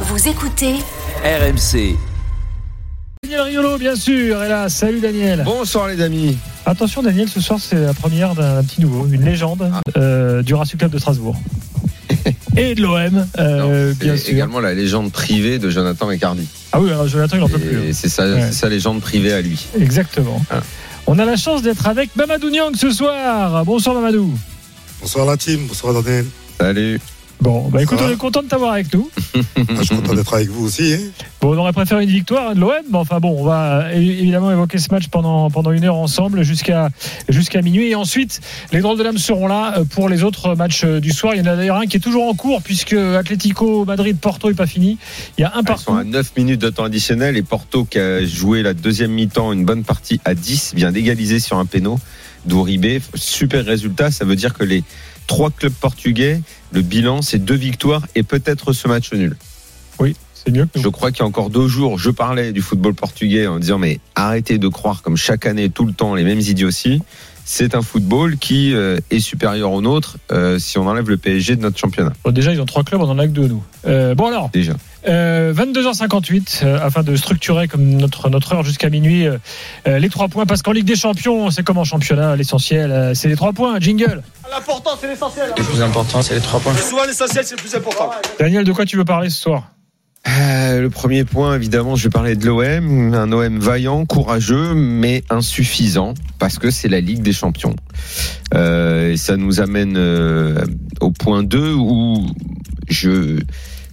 Vous écoutez RMC. Daniel Riolo, bien sûr, est là. Salut Daniel. Bonsoir les amis. Attention Daniel, ce soir c'est la première d'un petit nouveau, une légende euh, du Racing Club de Strasbourg. Et de l'OM, euh, bien Et sûr. également la légende privée de Jonathan Riccardi. Ah oui, alors Jonathan il n'en peut plus. Et hein. c'est sa, Ouais. c'est sa légende privée à lui. Exactement. Ah. On a la chance d'être avec Mamadou Niang ce soir. Bonsoir Mamadou. Bonsoir la team, bonsoir Daniel. Salut. Bon, bah écoute, on est content de t'avoir avec nous. Ah, je suis content d'être avec vous aussi. hein. Bon, on aurait préféré une victoire de l'OM, mais enfin bon, on va évidemment évoquer ce match pendant, pendant une heure ensemble jusqu'à jusqu'à minuit. Et ensuite, les drôles de l'âme seront là euh, pour les autres matchs euh, du soir. Il y en a d'ailleurs un qui est toujours en cours puisque Atlético Madrid Porto est pas fini. Il y a un Ils sont partout. à 9 minutes de temps additionnel et Porto qui a joué la deuxième mi-temps une bonne partie à 10 vient d'égaliser sur un péno d'Ouribé. Super résultat, ça veut dire que les trois clubs portugais, le bilan c'est deux victoires et peut-être ce match nul. C'est mieux que nous. Je crois qu'il y a encore deux jours, je parlais du football portugais en disant mais arrêtez de croire comme chaque année, tout le temps, les mêmes idioties. C'est un football qui euh, est supérieur au nôtre euh, si on enlève le PSG de notre championnat. Bon, déjà, ils ont trois clubs, on en a que deux, nous. Euh, bon, alors, Déjà. euh, 22h58, euh, afin de structurer comme notre, notre heure jusqu'à minuit euh, euh, les trois points, parce qu'en Ligue des Champions, c'est comme en championnat, l'essentiel, euh, c'est les trois points. Jingle. L'important, c'est l'essentiel. Le plus important, c'est les trois points. Souvent, l'essentiel, c'est le plus important. Daniel, de quoi tu veux parler ce soir? Euh, le premier point, évidemment, je vais parler de l'OM. Un OM vaillant, courageux, mais insuffisant, parce que c'est la Ligue des Champions. Euh, et ça nous amène euh, au point 2 où je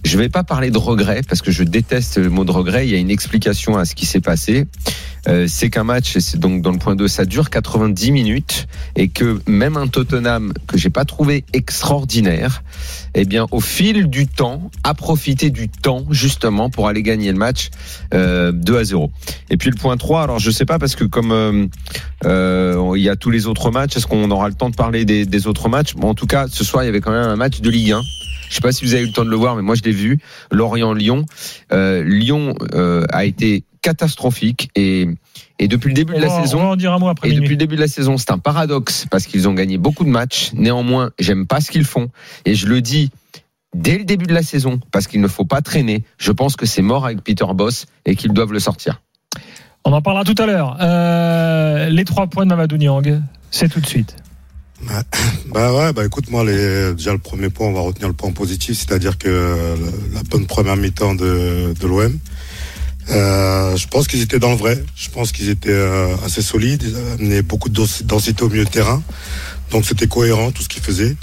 je vais pas parler de regret, parce que je déteste le mot de regret. Il y a une explication à ce qui s'est passé. Euh, c'est qu'un match, et c'est donc dans le point 2, ça dure 90 minutes, et que même un Tottenham que j'ai pas trouvé extraordinaire, eh bien, au fil du temps, a profité du temps justement pour aller gagner le match euh, 2 à 0. Et puis le point 3, alors je sais pas parce que comme euh, euh, il y a tous les autres matchs, est-ce qu'on aura le temps de parler des, des autres matchs? Bon, en tout cas, ce soir, il y avait quand même un match de Ligue 1. Je sais pas si vous avez eu le temps de le voir, mais moi je l'ai vu. Lorient-Lyon. Euh, Lyon euh, a été catastrophique et, et depuis le début de la va, saison, on va en dire un mot après et minuit. depuis le début de la saison, c'est un paradoxe parce qu'ils ont gagné beaucoup de matchs. Néanmoins, j'aime pas ce qu'ils font. Et je le dis dès le début de la saison parce qu'il ne faut pas traîner. Je pense que c'est mort avec Peter Boss et qu'ils doivent le sortir. On en parlera tout à l'heure. Euh, les trois points de Mamadou Niang, c'est tout de suite. Bah ouais, bah écoute, moi, déjà le premier point, on va retenir le point positif, c'est-à-dire que la bonne première mi-temps de, de l'OM. Euh, je pense qu'ils étaient dans le vrai. Je pense qu'ils étaient euh, assez solides. Ils amenaient beaucoup de dens- densité au milieu de terrain. Donc c'était cohérent tout ce qu'ils faisaient.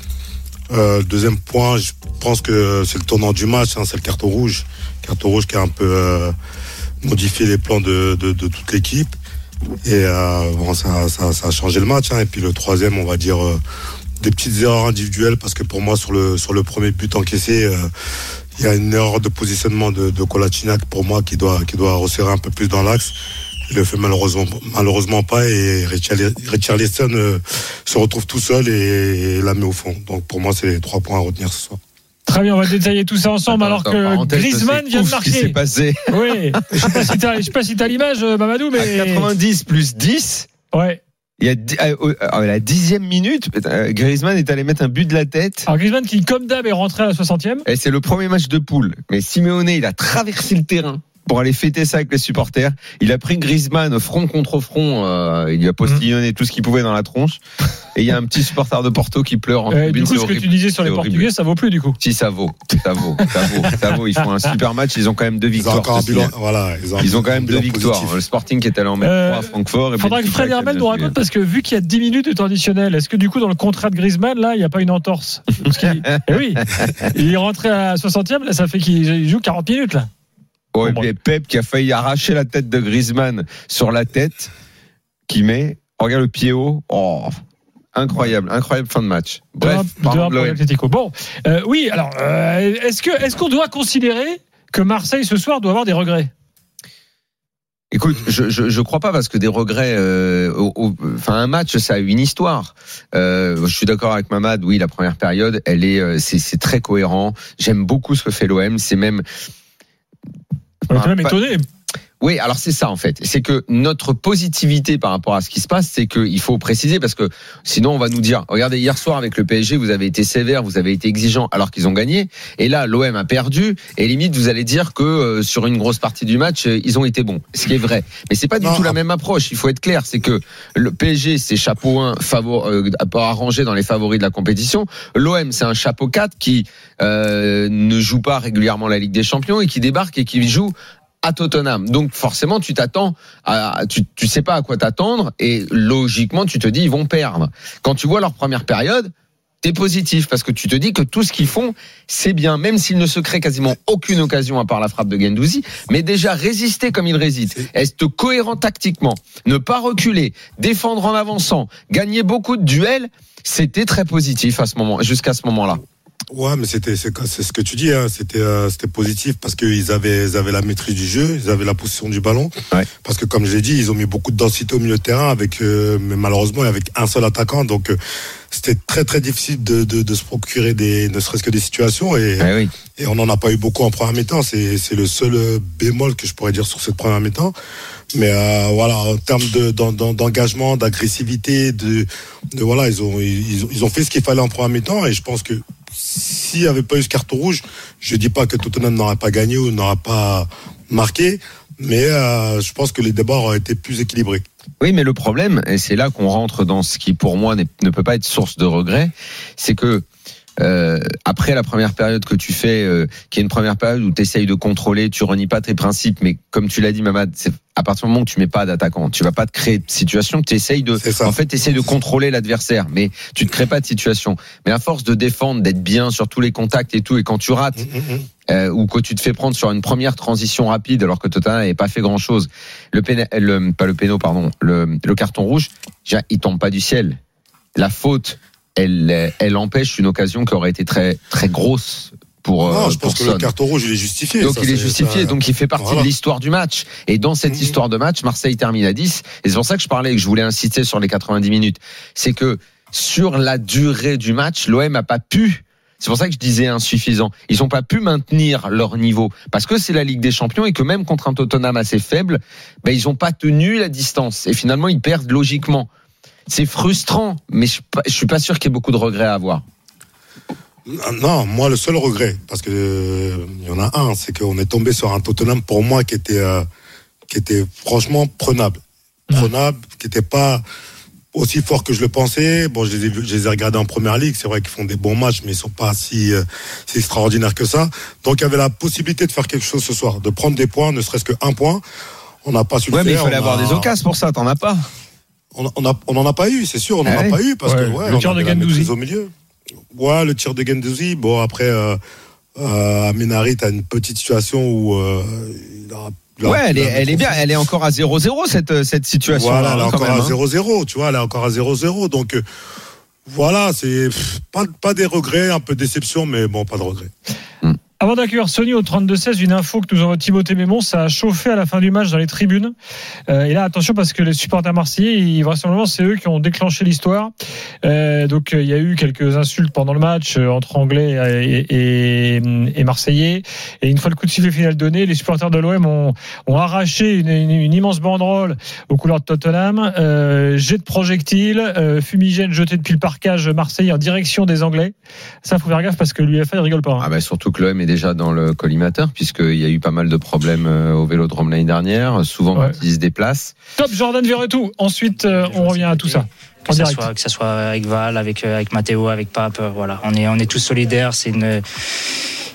Euh, deuxième point, je pense que c'est le tournant du match, hein, c'est le carton rouge. Carton rouge qui a un peu modifié les plans de, de toute l'équipe. Et euh, ça, a changé le match. hein. Et puis le troisième, on va dire euh, des petites erreurs individuelles parce que pour moi, sur le, sur le premier but encaissé, euh, il y a une erreur de positionnement de, de pour moi qui doit, qui doit resserrer un peu plus dans l'axe. Il le fait malheureusement, malheureusement pas et Richarlison euh, se retrouve tout seul et, et la met au fond. Donc pour moi, c'est les trois points à retenir ce soir. Très bien, on va détailler tout ça ensemble alors Attends, que Griezmann vient de ce qui s'est marquer. passé. Oui, je sais pas si t'as, je sais pas si t'as l'image, euh, Mamadou, À mais 90 plus 10. ouais. Il y a à au- à la dixième minute, euh, Griezmann est allé mettre un but de la tête. Alors Griezmann qui, comme d'hab, est rentré à la 60e. Et c'est le premier match de poule. Mais Simeone, il a traversé le terrain pour aller fêter ça avec les supporters. Il a pris Griezmann front contre front. euh, il lui a postillonné tout ce qu'il pouvait dans la tronche. Et il y a un petit supporter de Porto qui pleure en Euh, tribune. du coup, c'est ce que tu disais sur les. Portugais, ça vaut plus du coup. Si ça vaut, ça vaut, ça vaut, ça vaut. Ils font un super match. Ils ont quand même deux Ils ont victoires. encore un ceci bilan. dit. Voilà, Ils ont quand même deux victoires. positif. Le Sporting qui est allé en mettre Euh, trois à Francfort. Et Faudra que Fred Hermel nous raconte parce que vu qu'il y a 10 minutes de temps additionnel, est-ce que du coup dans le contrat de Griezmann là, il n'y a pas une entorse? Parce qu'il- Eh oui, il est rentré à la 60e, là ça fait qu'il joue 40 minutes là. Oh, et puis Pep qui a failli arracher la tête de Griezmann sur la tête, qui met, regarde le pied haut, oh, incroyable, incroyable fin de match. Bref, 2-1 parlons de. Bon, euh, oui, alors euh, est-ce que est-ce qu'on doit considérer que Marseille ce soir doit avoir des regrets? Écoute, je, je je crois pas parce que des regrets, euh, au- au- enfin un match ça a une histoire. Euh, je suis d'accord avec Mamad, oui la première période, elle est, euh, c'est c'est très cohérent. J'aime beaucoup ce que fait l'OM, c'est même On est quand même pas- étonné. Oui, alors c'est ça en fait. C'est que notre positivité par rapport à ce qui se passe, c'est qu'il faut préciser parce que sinon on va nous dire, regardez hier soir avec le PSG, vous avez été sévère, vous avez été exigeant alors qu'ils ont gagné, et là l'OM a perdu, et limite vous allez dire que euh, sur une grosse partie du match euh, ils ont été bons, ce qui est vrai. Mais c'est pas du Non, tout la même approche. Il faut être clair, c'est que le PSG c'est chapeau 1 favor, euh, arrangé dans les favoris de la compétition. L'OM c'est un chapeau 4 qui euh, ne joue pas régulièrement la Ligue des Champions et qui débarque et qui joue à Tottenham. Donc forcément, tu t'attends à, tu, tu sais pas à quoi t'attendre et logiquement, tu te dis ils vont perdre. Quand tu vois leur première période, t'es positif parce que tu te dis que tout ce qu'ils font, c'est bien, même s'ils ne se créent quasiment aucune occasion à part la frappe de Gendouzi, mais déjà résister comme ils résistent, être cohérent tactiquement, ne pas reculer, défendre en avançant, gagner beaucoup de duels, c'était très positif à ce moment, jusqu'à ce moment-là. Ouais, mais c'était c'est ce que tu dis. Hein. C'était euh, c'était positif parce qu'ils avaient ils avaient la maîtrise du jeu, ils avaient la position du ballon. Ouais. Parce que comme je l'ai dit, ils ont mis beaucoup de densité au milieu de terrain avec euh, mais malheureusement avec un seul attaquant. Donc euh, c'était très très difficile de, de, de se procurer des ne serait-ce que des situations et, Eh oui. et on n'en a pas eu beaucoup en première mi-temps. C'est c'est le seul euh, bémol que je pourrais dire sur cette première mi-temps. Mais euh, voilà, en termes de d'en- d'en- d'engagement, d'agressivité, de, de voilà, ils ont ils, ont- ils ont fait ce qu'il fallait en première mi-temps et je pense que s'il n'y avait pas eu ce carton rouge, je dis pas que Tottenham n'aurait pas gagné ou n'aurait pas marqué, mais euh, je pense que les débats auraient été plus équilibrés. Oui, mais le problème, et c'est là qu'on rentre dans ce qui pour moi ne peut pas être source de regret, c'est que euh, après la première période que tu fais, euh, qui est une première période où tu essayes de contrôler, tu renies pas tes principes, mais comme tu l'as dit, Mamad, c'est à partir du moment où tu mets pas d'attaquant, tu vas pas te créer de situation, tu essayes de, en fait, tu essayes de contrôler l'adversaire, mais tu te crées pas de situation. Mais à force de défendre, d'être bien sur tous les contacts et tout, et quand tu rates, euh, ou que tu te fais prendre sur une première transition rapide alors que Tottenham n'avait pas fait grand chose. Le, péna- le pas le péno pardon, le, le carton rouge, déjà, il tombe pas du ciel. La faute, elle, elle empêche une occasion qui aurait été très très grosse pour. euh, non, je pense que le carton rouge il est justifié. Donc Ça, il est justifié, ça- donc il fait partie Voilà. de l'histoire du match. Et dans cette Mhm. histoire de match, Marseille termine à 10. Et c'est pour ça que je parlais, que je voulais insister sur les 90 minutes. C'est que sur la durée du match, l'OM a pas pu. C'est pour ça que je disais insuffisant. Ils n'ont pas pu maintenir leur niveau parce que c'est la Ligue des Champions et que même contre un Tottenham assez faible, ben ils n'ont pas tenu la distance et finalement ils perdent logiquement. C'est frustrant, mais je suis pas, je suis pas sûr qu'il y ait beaucoup de regrets à avoir. Non, moi le seul regret, parce que euh, il y en a un, c'est qu'on est tombé sur un Tottenham pour moi qui était euh, qui était franchement prenable, prenable, qui n'était pas aussi fort que je le pensais. Bon, je les ai, vus- je les ai regardés en première ligue. C'est vrai qu'ils font des bons matchs, mais ils sont pas si, euh, si extraordinaires que ça. Donc, il y avait la possibilité de faire quelque chose ce soir, de prendre des points, ne serait-ce qu'un point. On n'a pas su le Ouais, mais il faire. fallait avoir a- des occasions pour ça. T'en as pas. On, a- on, a- on en a pas eu, c'est sûr, on n'en Ah a pas eu parce Ouais, que ouais, le on tir de maîtrise au milieu. Ouais, le tir de Gendouzi. Bon, après, euh, euh, t'as une petite situation où euh, il a, a- Ouais, elle est, elle est bien. Elle est encore à 0-0 cette cette situation. Voilà, elle est encore hein. à 0-0, tu vois, elle est encore à 0-0. Donc, euh, voilà, c'est pas, pas des regrets, un peu de déception, mais bon, pas de regrets. D'accueillir Sony au 32-16, une info que nous envoie Timothée Mémon, ça a chauffé à la fin du match dans les tribunes. Euh, et là, attention parce que les supporters marseillais, vraisemblablement, c'est eux qui ont déclenché l'histoire. Euh, donc, euh, il y a eu quelques insultes pendant le match entre Anglais et, Marseillais. Et une fois le coup de sifflet final donné, les supporters de l'OM ont, arraché une, immense banderole aux couleurs de Tottenham, jet de projectiles, fumigène jeté depuis le parcage marseillais en direction des Anglais. Ça, faut faire gaffe parce que l'UFA, il rigole pas. hein. Ah bah surtout que l'OM est déjà dans le collimateur puisqu'il y a eu pas mal de problèmes euh, au Vélodrome l'année dernière, souvent Ouais. quand ils se déplacent. Top Jordan Verretou. Ensuite, euh, on revient à tout ça. Que ça soit que ça soit avec Val, avec euh, avec Matteo, avec Pape, voilà, on est on est tous solidaires. C'est une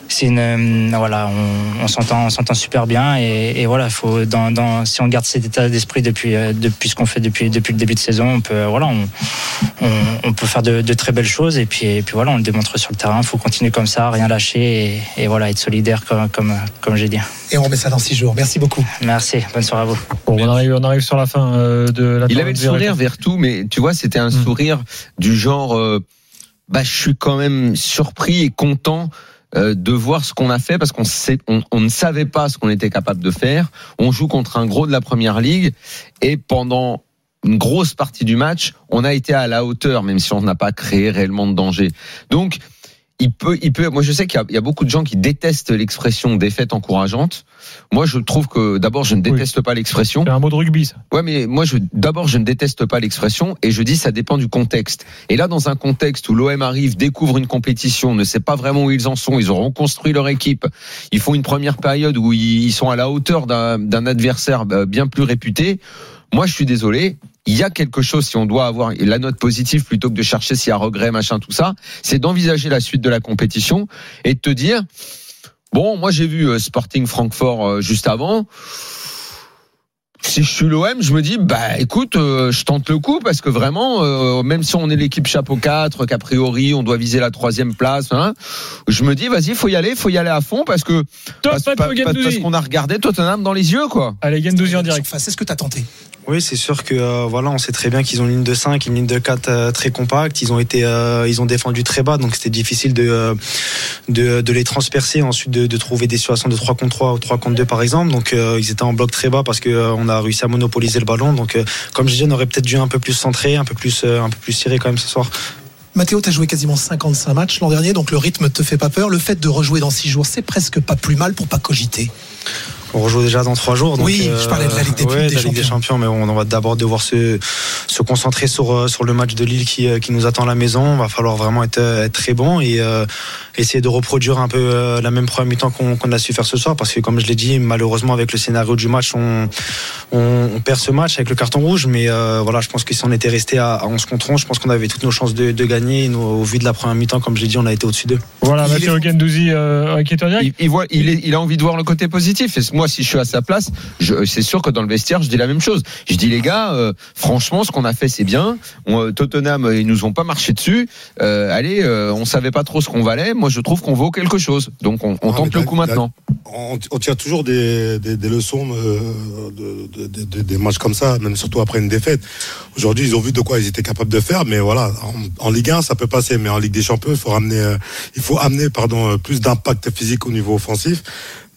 c'est une euh, voilà, on, on s'entend on s'entend super bien et, et voilà, faut dans, dans si on garde cet état d'esprit depuis euh, depuis ce qu'on fait depuis depuis le début de saison, on peut voilà, on on, on peut faire de, de très belles choses et puis et puis voilà, on le démontre sur le terrain. Faut continuer comme ça, rien lâcher et, et voilà, être solidaire comme comme comme j'ai dit. Et on remet ça dans six jours. Merci beaucoup. Merci, bonne soirée à vous. Bon, on arrive, on arrive sur la fin euh, de la Il avait le sourire vers tout, mais tu vois, c'était un Mm. sourire du genre, euh, bah, je suis quand même surpris et content euh, de voir ce qu'on a fait parce qu'on on ne savait pas ce qu'on était capable de faire. On joue contre un gros de la première ligue et pendant une grosse partie du match, on a été à la hauteur, même si on n'a pas créé réellement de danger. Donc, il peut, il peut. Moi, je sais qu'il y, a- il y a beaucoup de gens qui détestent l'expression défaite encourageante. Moi, je trouve que d'abord, je ne déteste pas l'expression. C'est un mot de rugby, ça. Ouais, mais moi, je, d'abord, je ne déteste pas l'expression et je dis ça dépend du contexte. Et là, dans un contexte où l'OM arrive, découvre une compétition, ne sait pas vraiment où ils en sont, ils ont reconstruit leur équipe, ils font une première période où ils sont à la hauteur d'un adversaire euh, bien plus réputé. Moi, je suis désolé. Il y a quelque chose, si on doit avoir la note positive plutôt que de chercher s'il y a regret, machin, tout ça, c'est d'envisager la suite de la compétition et de te dire, bon, moi j'ai vu euh, Sporting Francfort euh, juste avant si je suis l'OM, je me dis bah écoute, euh, je tente le coup parce que vraiment, euh, même si on est l'équipe chapeau 4, qu'a priori on doit viser la troisième place, hein, je me dis vas-y, faut y aller, faut y aller à fond parce que Top, parce, parce- qu'on a regardé Tottenham dans les yeux quoi. Allez, Gendouzi en direct. Surface, Est-ce que tu as tenté? Oui, c'est sûr que euh, voilà, on sait très bien qu'ils ont une ligne de 5, une ligne de 4 euh, très compacte. Ils ont été, euh, ils ont défendu très bas, donc c'était difficile de, de les transpercer. Ensuite, de, trouver des situations de 3 contre 3 ou 3 contre 2 par exemple. Donc ils étaient en bloc très bas parce que on a réussi à monopoliser le ballon. Donc comme je disais, on aurait peut-être dû un peu plus centrer, un peu plus, un peu plus serré quand même ce soir. Mathéo, tu as joué quasiment 55 matchs l'an dernier, donc le rythme te fait pas peur. Le fait de rejouer dans 6 jours, c'est presque pas plus mal pour pas cogiter. On rejoue déjà dans trois jours. Donc, Oui, je parlais de la Ligue des- ouais, des de la Ligue des Champions, mais on va d'abord devoir se, se concentrer sur, euh, sur le match de Lille qui, euh, qui nous attend à la maison. Il va falloir vraiment être, euh, être très bon et euh, essayer de reproduire un peu euh, la même première mi-temps qu'on a su faire ce soir. Parce que, comme je l'ai dit, malheureusement, avec le scénario du match, on, on, on perd ce match avec le carton rouge. Mais euh, voilà, je pense que si on était resté à, à 11 contre 11, je pense qu'on avait toutes nos chances de, de gagner. Nous, au vu de la première mi-temps, comme je l'ai dit, on a été au-dessus d'eux. Voilà, Il Matteo Gendouzi euh, qui est. Il, il voit, il, est- il a envie de voir le côté positif. Et moi, si je suis à sa place, c'est sûr que dans le vestiaire, je dis la même chose. Je dis les gars, euh, franchement, ce qu'on a fait, c'est bien. On, euh, Tottenham, euh, ils nous ont pas marché dessus. Euh, allez, euh, on savait pas trop ce qu'on valait. Moi, je trouve qu'on vaut quelque chose. Donc, on, on Ah, tente le coup maintenant. on, on tire toujours des, des, des leçons de, de- de- de- des matchs comme ça, même surtout après une défaite. Aujourd'hui, ils ont vu de quoi ils étaient capables de faire, mais voilà, en, en Ligue 1, ça peut passer, mais en Ligue des Champions, il faut ramener, il faut amener, pardon, plus d'impact physique au niveau offensif.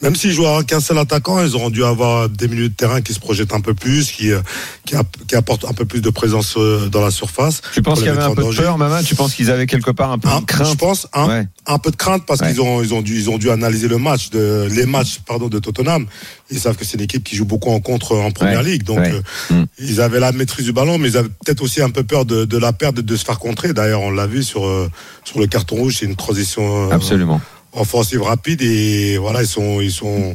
Même s'ils jouent avec un seul attaquant, ils auront dû avoir des milieux de terrain qui se projettent un peu plus, qui, euh, qui, qui apportent un peu plus de présence euh, dans la surface. Tu penses qu'il y avait un peu de peur, maman Tu penses qu'ils avaient quelque part un peu Un- de crainte? je pense un, Ouais. un peu de crainte parce Ouais. qu'ils ont ils ont dû ils ont dû analyser le match de les matchs pardon de Tottenham. Ils savent que c'est une équipe qui joue beaucoup en contre en première Ouais. ligue, donc euh, Mm. ils avaient la maîtrise du ballon, mais ils avaient peut-être aussi un peu peur de, de la perdre et de se faire contrer. D'ailleurs, on l'a vu sur euh, sur le carton rouge, c'est une transition euh, Absolument. Offensive rapide et voilà ils sont ils sont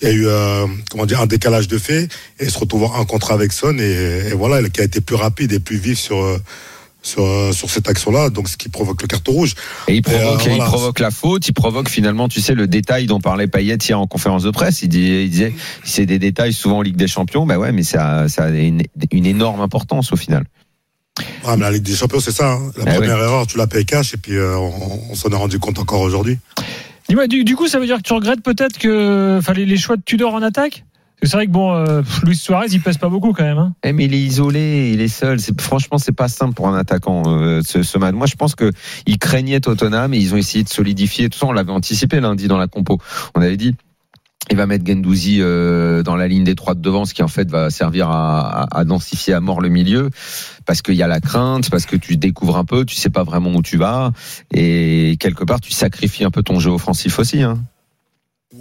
il y a eu euh, comment dire un décalage de fait et ils se retrouvent en contre avec Son et, et voilà qui a été plus rapide et plus vif sur sur, sur cette action-là, donc ce qui provoque le carton rouge. Et il provoque, euh, voilà. il provoque la faute, il provoque finalement, tu sais, le détail dont parlait Payet hier en conférence de presse. Il, dit, il disait, c'est des détails souvent en Ligue des Champions. Bah ouais, mais ça, ça a une, une énorme importance au final. Ah, mais la Ligue des Champions, c'est ça. hein. La Eh première erreur, tu la payes cash et puis euh, on, on s'en est rendu compte encore aujourd'hui. Dis-moi, du, du coup, ça veut dire que tu regrettes peut-être que fallait les choix de Tudor en attaque? C'est vrai que bon, euh, Luis Suarez, il pèse pas beaucoup quand même. Hein. Eh, mais il est isolé, il est seul. C'est franchement, c'est pas simple pour un attaquant euh, ce, ce match. Moi, je pense que ils craignaient Tottenham et ils ont essayé de solidifier. Tout ça, on l'avait anticipé lundi dans la compo. On avait dit. Il va mettre Gendouzi euh, dans la ligne des trois de devant, ce qui en fait va servir à, densifier à mort le milieu, parce qu'il y a la crainte, parce que tu découvres un peu, tu sais pas vraiment où tu vas, et quelque part tu sacrifies un peu ton jeu offensif aussi. Hein.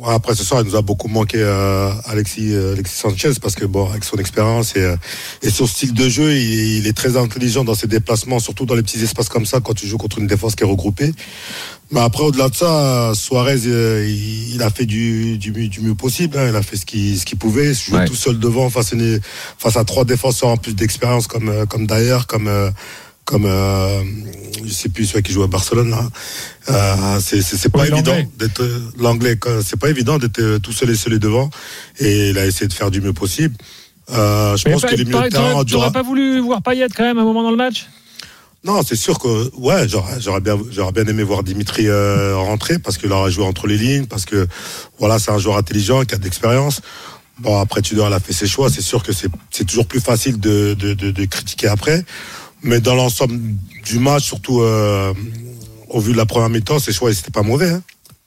Après ce soir, il nous a beaucoup manqué euh, Alexis, euh, Alexis Sanchez parce que bon, avec son expérience et, euh, et son style de jeu, il est très intelligent dans ses déplacements, surtout dans les petits espaces comme ça quand tu joues contre une défense qui est regroupée. Mais après, au-delà de ça, Suarez, euh, il, il a fait du, du, mieux- du mieux possible. hein. Il a fait ce qu'il ce qu'il pouvait, jouer Ouais. tout seul devant face à, une- face à trois défenseurs en plus d'expérience comme euh, comme Dyer, comme euh, comme euh, je sais plus celui qui joue à Barcelone là. Euh, c'est c'est pas Oui, évident d'être l'anglais. C'est pas évident d'être tout seul et seul devant. Et il a essayé de faire du mieux possible. Euh, je Mais pense les milieux de t'aurais- pas voulu voir Payet quand même à un moment dans le match? Non, c'est sûr que ouais, j'aurais bien j'aurais bien aimé voir Dimitri euh, rentrer parce qu'il aurait joué entre les lignes parce que voilà, c'est un joueur intelligent qui a de l'expérience. Bon, après Tudor elle a fait ses choix, c'est sûr que c'est toujours plus facile de, de, de, critiquer après, mais dans l'ensemble du match, surtout euh, au vu de la première mi-temps, ses choix c'était pas mauvais. Hein.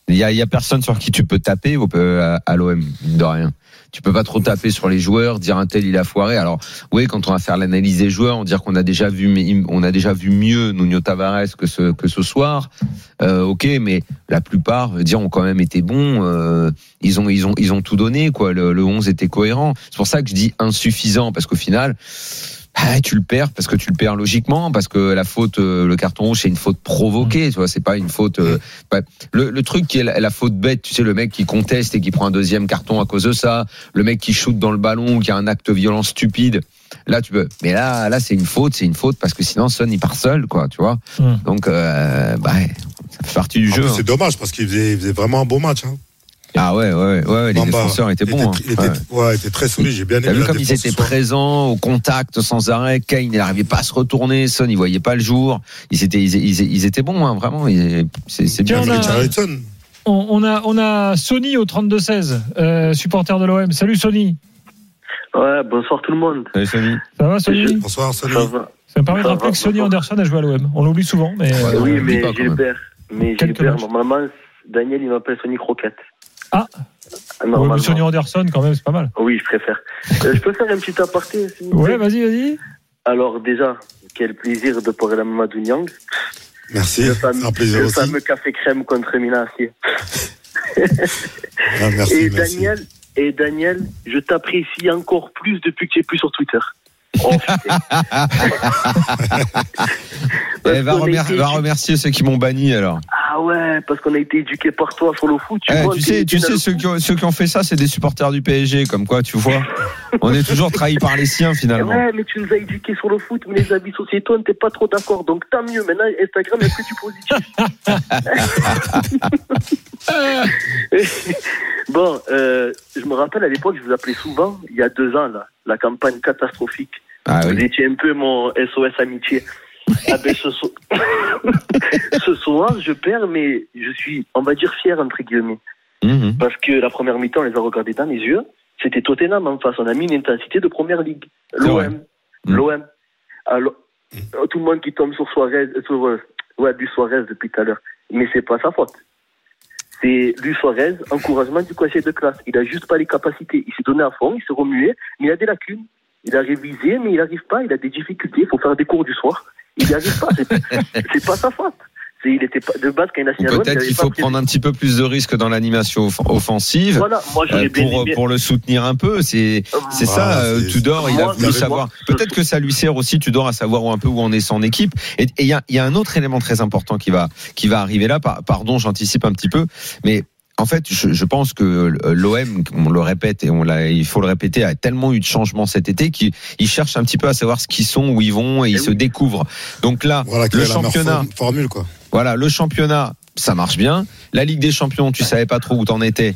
Il y a, y a personne sur qui tu peux taper euh, à, à l'OM, de rien. Tu peux pas trop taper sur les joueurs, dire un tel il a foiré. Alors oui, quand on va faire l'analyse des joueurs, on dire qu'on a déjà vu, on a déjà vu mieux Nuno Tavares que ce que ce soir. Euh, ok, mais la plupart, dire, ont quand même été bons. euh, ils ont ils ont ils ont tout donné quoi. Le, le 11 était cohérent. C'est pour ça que je dis insuffisant parce qu'au final. Ah, tu le perds parce que tu le perds logiquement parce que la faute euh, le carton rouge c'est une faute provoquée tu vois c'est pas une faute euh, le, le truc qui est la, la faute bête tu sais le mec qui conteste et qui prend un deuxième carton à cause de ça le mec qui shoot dans le ballon qui a un acte violent stupide là tu peux mais là là c'est une faute c'est une faute parce que sinon Son il part seul quoi tu vois donc euh, bah ça fait partie du En jeu hein. c'est dommage parce qu'il faisait, faisait vraiment un bon match. Hein. Ah ouais ouais ouais, ouais les Bamba, défenseurs étaient il bons hein. il était, Ouais. ouais, il était très solide. J'ai bien T'as aimé vu comme ils étaient présents au contact sans arrêt. Kane, il n'arrivait pas à se retourner. Son, il voyait pas le jour. Ils étaient, ils, ils- ils étaient bons, hein, vraiment. C'est bien. On a-. On, on a, on a Sony au 32-16, euh, supporter de l'OM. Salut Sony. Ouais, bonsoir tout le monde. Salut, Sony. Ça va Sony? Bonsoir, Sonny. Ça va Ça me permet de rappeler va, que Sony bonsoir. Anderson a joué à l'OM. On l'oublie souvent, mais. Ouais, euh, Oui, mais. Gilbert. Mais Gilbert, normalement, Daniel, il m'appelle Sony Croquette. Ah. Ah, ouais, Normalement. mais Sony Anderson, quand même, c'est pas mal. Oui, je préfère. Euh, je peux faire un petit aparté s'il vous Ouais, vas-y, vas-y. Alors, déjà, quel plaisir de parler à Mamadou Niang. Merci. Le fameux, un plaisir le aussi. fameux café crème contre Milan AC. Ah, merci, et, merci. Daniel, et Daniel, je t'apprécie encore plus depuis que tu es plus sur Twitter. Parce Eh, va, remer- été remercier ceux qui m'ont banni alors. Ah ouais, parce qu'on a été éduqués par toi sur le foot. Tu, Eh, vois, tu t'es- sais, t'es tu sais ceux qui, ont, ceux qui ont fait ça, c'est des supporters du PSG, comme quoi, tu vois. On est toujours trahis par les siens finalement. Ouais, mais tu nous as éduqués sur le foot, mais les habits sociétaux, on t'es pas trop d'accord. Donc tant mieux. Maintenant, Instagram est plus du positif. bon, euh, je me rappelle à l'époque, je vous appelais souvent, il y a deux ans, là, la campagne catastrophique. Ah Vous oui. étiez un peu mon SOS amitié. Ah ben, ce, so- ce soir, je perds, mais je suis, on va dire, fier, entre guillemets. Mhm. Parce que la première mi-temps, on les a regardés dans les yeux. C'était Tottenham en face. On a mis une intensité de première ligue. L'OM. Mm. L'OM. Alors, euh, tout le monde qui tombe sur Suarez, euh, sur, euh, ouais, du Suarez depuis tout à l'heure. Mais c'est pas sa faute. C'est Luis Suarez, encouragement du cocher de classe. Il a juste pas les capacités. Il s'est donné à fond, il s'est remué, mais il a des lacunes. Il a révisé, mais il n'arrive pas. Il a des difficultés. Il faut faire des cours du soir. Il n'y arrive pas. C'est pas sa faute. C'est- Il était pas de base quand il a Peut-être qu'il faut prendre un petit peu plus de risques dans l'animation off- offensive. Voilà, moi euh, bien pour, aimé. pour le soutenir un peu, c'est c'est ça. Euh, Tudor, il a Moi, voulu savoir. Peut-être que ça lui sert aussi Tudor à savoir où un peu où en est son équipe. Et il y a, il y a un autre élément très important qui va qui va arriver là. Par- Pardon, j'anticipe un petit peu, mais en fait, je, je pense que l'OM, on le répète et on l'a, il faut le répéter, a tellement eu de changements cet été qu'ils ils cherchent un petit peu à savoir ce qu'ils sont, où ils vont et ils Eh se découvrent. Donc là, Voilà, quelle le est la meilleure championnat, form- formule, quoi. voilà, le championnat, ça marche bien. La Ligue des Champions, tu savais pas trop où t'en étais.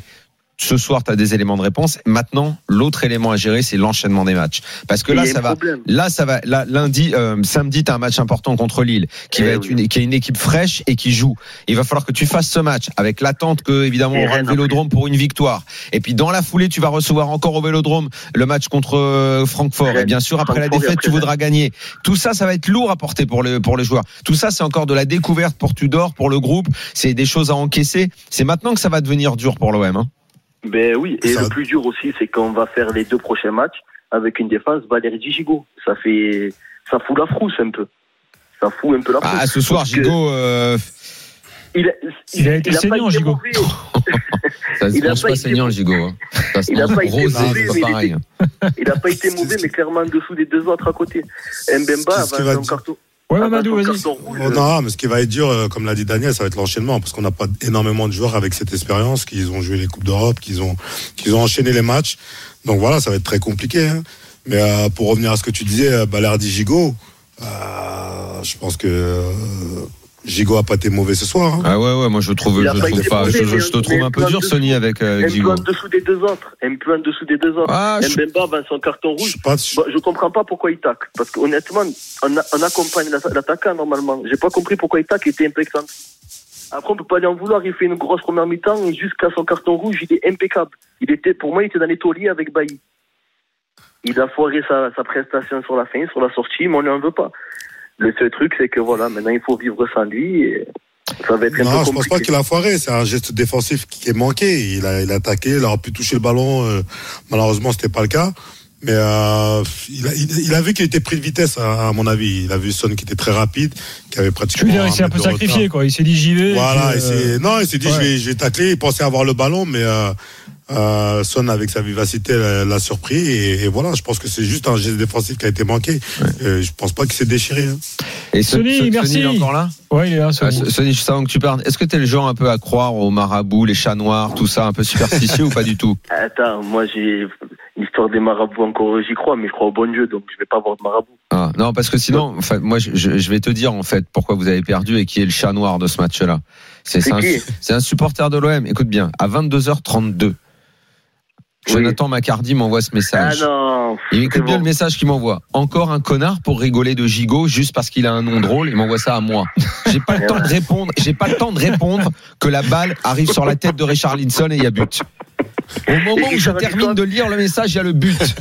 Ce soir, tu as des éléments de réponse. Maintenant, l'autre élément à gérer, c'est l'enchaînement des matchs. Parce que là, ça va. Là, ça va. Là, lundi, euh, samedi, tu as un match important contre Lille, qui Eh va être une, qui est une équipe fraîche et qui joue. Il va falloir que tu fasses ce match avec l'attente que, évidemment, Et on aura le. Vélodrome pour une victoire. Et puis, dans la foulée, tu vas recevoir encore au Vélodrome le match contre euh, Francfort. Et bien sûr, après la Francfort défaite, après tu voudras gagner. Tout ça, ça va être lourd à porter pour les pour les joueurs. Tout ça, c'est encore de la découverte pour Tudor, pour le groupe. C'est des choses à encaisser. C'est maintenant que ça va devenir dur pour l'OM. Hein. Ben oui, et Ça- le plus dur aussi, c'est qu'on va faire les deux prochains matchs avec une défense Valérie Gigot. Ça fait, ça fout la frousse un peu. Ça fout un peu la frousse. Ah, ce soir, Gigot, euh, Il il a, a été saignant, Gigot. mauvais. ça se Il a mange pas saignant, le Gigot. Hein. Ça se Il a mange pas été rosé, mauvais, c'est mais pas il pareil. Il n'a pas été mauvais, mais clairement en dessous des deux autres à côté. Mbemba Ce qui avait va son dire- carton. Ouais, Mamadou, vas-y. rouge. Oh, non, mais ce qui va être dur, euh, comme l'a dit Daniel, ça va être l'enchaînement, parce qu'on n'a pas énormément de joueurs avec cette expérience, qui ont joué les Coupes d'Europe, qui ont, qui ont enchaîné les matchs. Donc voilà, ça va être très compliqué. hein. Mais euh, pour revenir à ce que tu disais, euh, Balerdi Gigot, euh, je pense que euh, Gigot a pas été mauvais ce soir. hein. Ah ouais, ouais, moi je trouve, je trouve pas, mauvais, je, je- je te trouve un peu dur, Sony, avec euh, Un peu Gigot. en dessous des deux autres. Un peu en dessous des deux autres. Ah, je- Mbemba avait son carton Je rouge. sais pas, Bon, je comprends pas pourquoi il tacle. Parce qu'honnêtement, on, on accompagne l'atta- l'attaquant normalement. J'ai pas compris pourquoi il tacle, il était impeccable. Après, on peut pas lui en vouloir. Il fait une grosse première mi-temps et jusqu'à son carton rouge, il est impeccable. Il était, pour moi, il était dans les tauliers avec Bailly. Il a foiré sa, sa prestation sur la fin, sur la sortie, mais on ne en veut pas. Le seul truc, c'est que voilà, maintenant il faut vivre sans lui. Et Ça va être un Non, peu je pense pas qu'il a foiré. C'est un geste défensif qui est manqué. Il a, il a attaqué, il aurait pu toucher le ballon. euh, malheureusement, c'était pas le cas. Mais euh, il, a, il, il a vu qu'il était pris de vitesse, à, à mon avis. Il a vu Son qui était très rapide, qui avait Je pratiquement. veux dire, il s'est un peu retard. sacrifié, quoi. Il s'est dit j'y vais. Voilà, puis, euh, s'est- non, il s'est dit ouais. je vais, je vais tacler. Il pensait avoir le ballon, mais euh, Son avec sa vivacité l'a l'a surpris et, et voilà. Je pense que c'est juste un geste défensif qui a été manqué. Euh, je pense pas qu'il s'est déchiré. hein. Et Son- Sony, Son- merci. il est encore là Ouais, il est là. Ah, Sony. Sony, juste avant que tu parles, est-ce que t'es le genre un peu à croire aux marabouts, les chats noirs, tout ça, un peu superstitieux ou pas du tout? Attends, moi j'ai l'histoire des marabouts encore, j'y crois, mais je crois au bon Dieu, donc je vais pas voir de marabout. ah, Non, parce que sinon, enfin, moi, je, je- je vais te dire en fait pourquoi vous avez perdu et qui est le chat noir de ce match-là. C'est C'est c'est un, qui? c'est un supporter de l'OM. Écoute bien, à 22h32, Jonathan Macardy m'envoie ce Ah message. non. Il écoute bien bon. le message qu'il m'envoie. Encore un connard pour rigoler de gigot juste parce qu'il a un nom drôle. Il m'envoie ça à moi. J'ai pas le temps de répondre. J'ai pas le temps de répondre que la balle arrive sur la tête de Richard Linson et il y a but. Au moment où je termine de lire le message, il y a le but.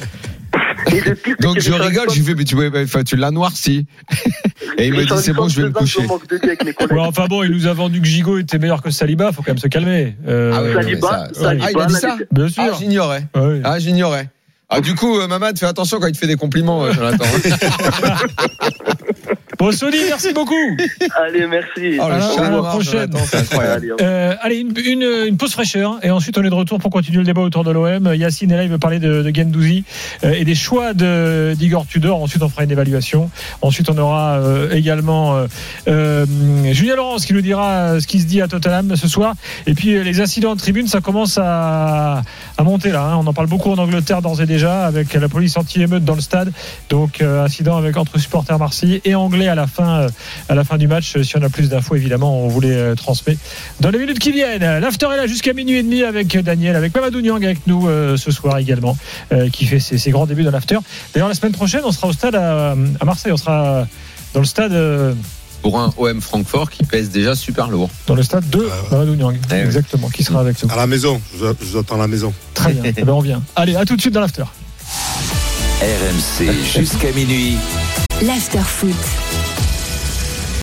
Et le pire, c'est Donc je rigole, lui fais, mais tu, enfin, tu l'as noirci. Et il me dit, c'est bon, je vais me coucher. Ouais, enfin bon, il nous a vendu que Gigot était meilleur que Saliba. Faut quand même se calmer. Euh, Ah Saliba, ça- Saliba, ah, il a dit là, ça Bien sûr. Ah, j'ignorais. Ouais. Ah, j'ignorais. Ah, du coup, euh, Mamad, fais attention quand il te fait des compliments, euh, Jonathan. Bon, Sony, merci beaucoup. Allez, merci. Oh, le À la- prochaine. Allez, Euh, allez, une, une, une pause fraîcheur et ensuite on est de retour pour continuer le débat autour de l'OM. Yacine est là, il veut parler de, de Gendouzi euh, et des choix de d'Igor Tudor. Ensuite, on fera une évaluation. Ensuite, on aura euh, également Julien Laurence qui nous dira ce qui se dit à Tottenham ce soir. Et puis euh, les incidents en tribune, ça commence à, à monter là. hein. On en parle beaucoup en Angleterre d'ores et déjà avec la police anti-émeute dans le stade. Donc euh, incident avec entre supporters marseillais et anglais à la fin euh, à la fin du match. Si on a plus d'infos, évidemment, on vous les euh, transmet dans les minutes qui viennent. L'after est là jusqu'à minuit et demi avec Daniel, avec Mamadou Niang avec nous euh, ce soir également, euh, qui fait ses, ses grands débuts dans l'after. D'ailleurs, la semaine prochaine, on sera au stade à, à Marseille. On sera dans le stade, euh, Pour un OM Francfort qui pèse déjà super lourd. dans le stade de Mamadou Niang. Eh. Exactement, qui sera avec nous. À la maison. Je, vous- je vous attends à la maison. Très bien. Eh ben, on vient. Allez, à tout de suite dans l'after. RMC jusqu'à minuit. L'after foot.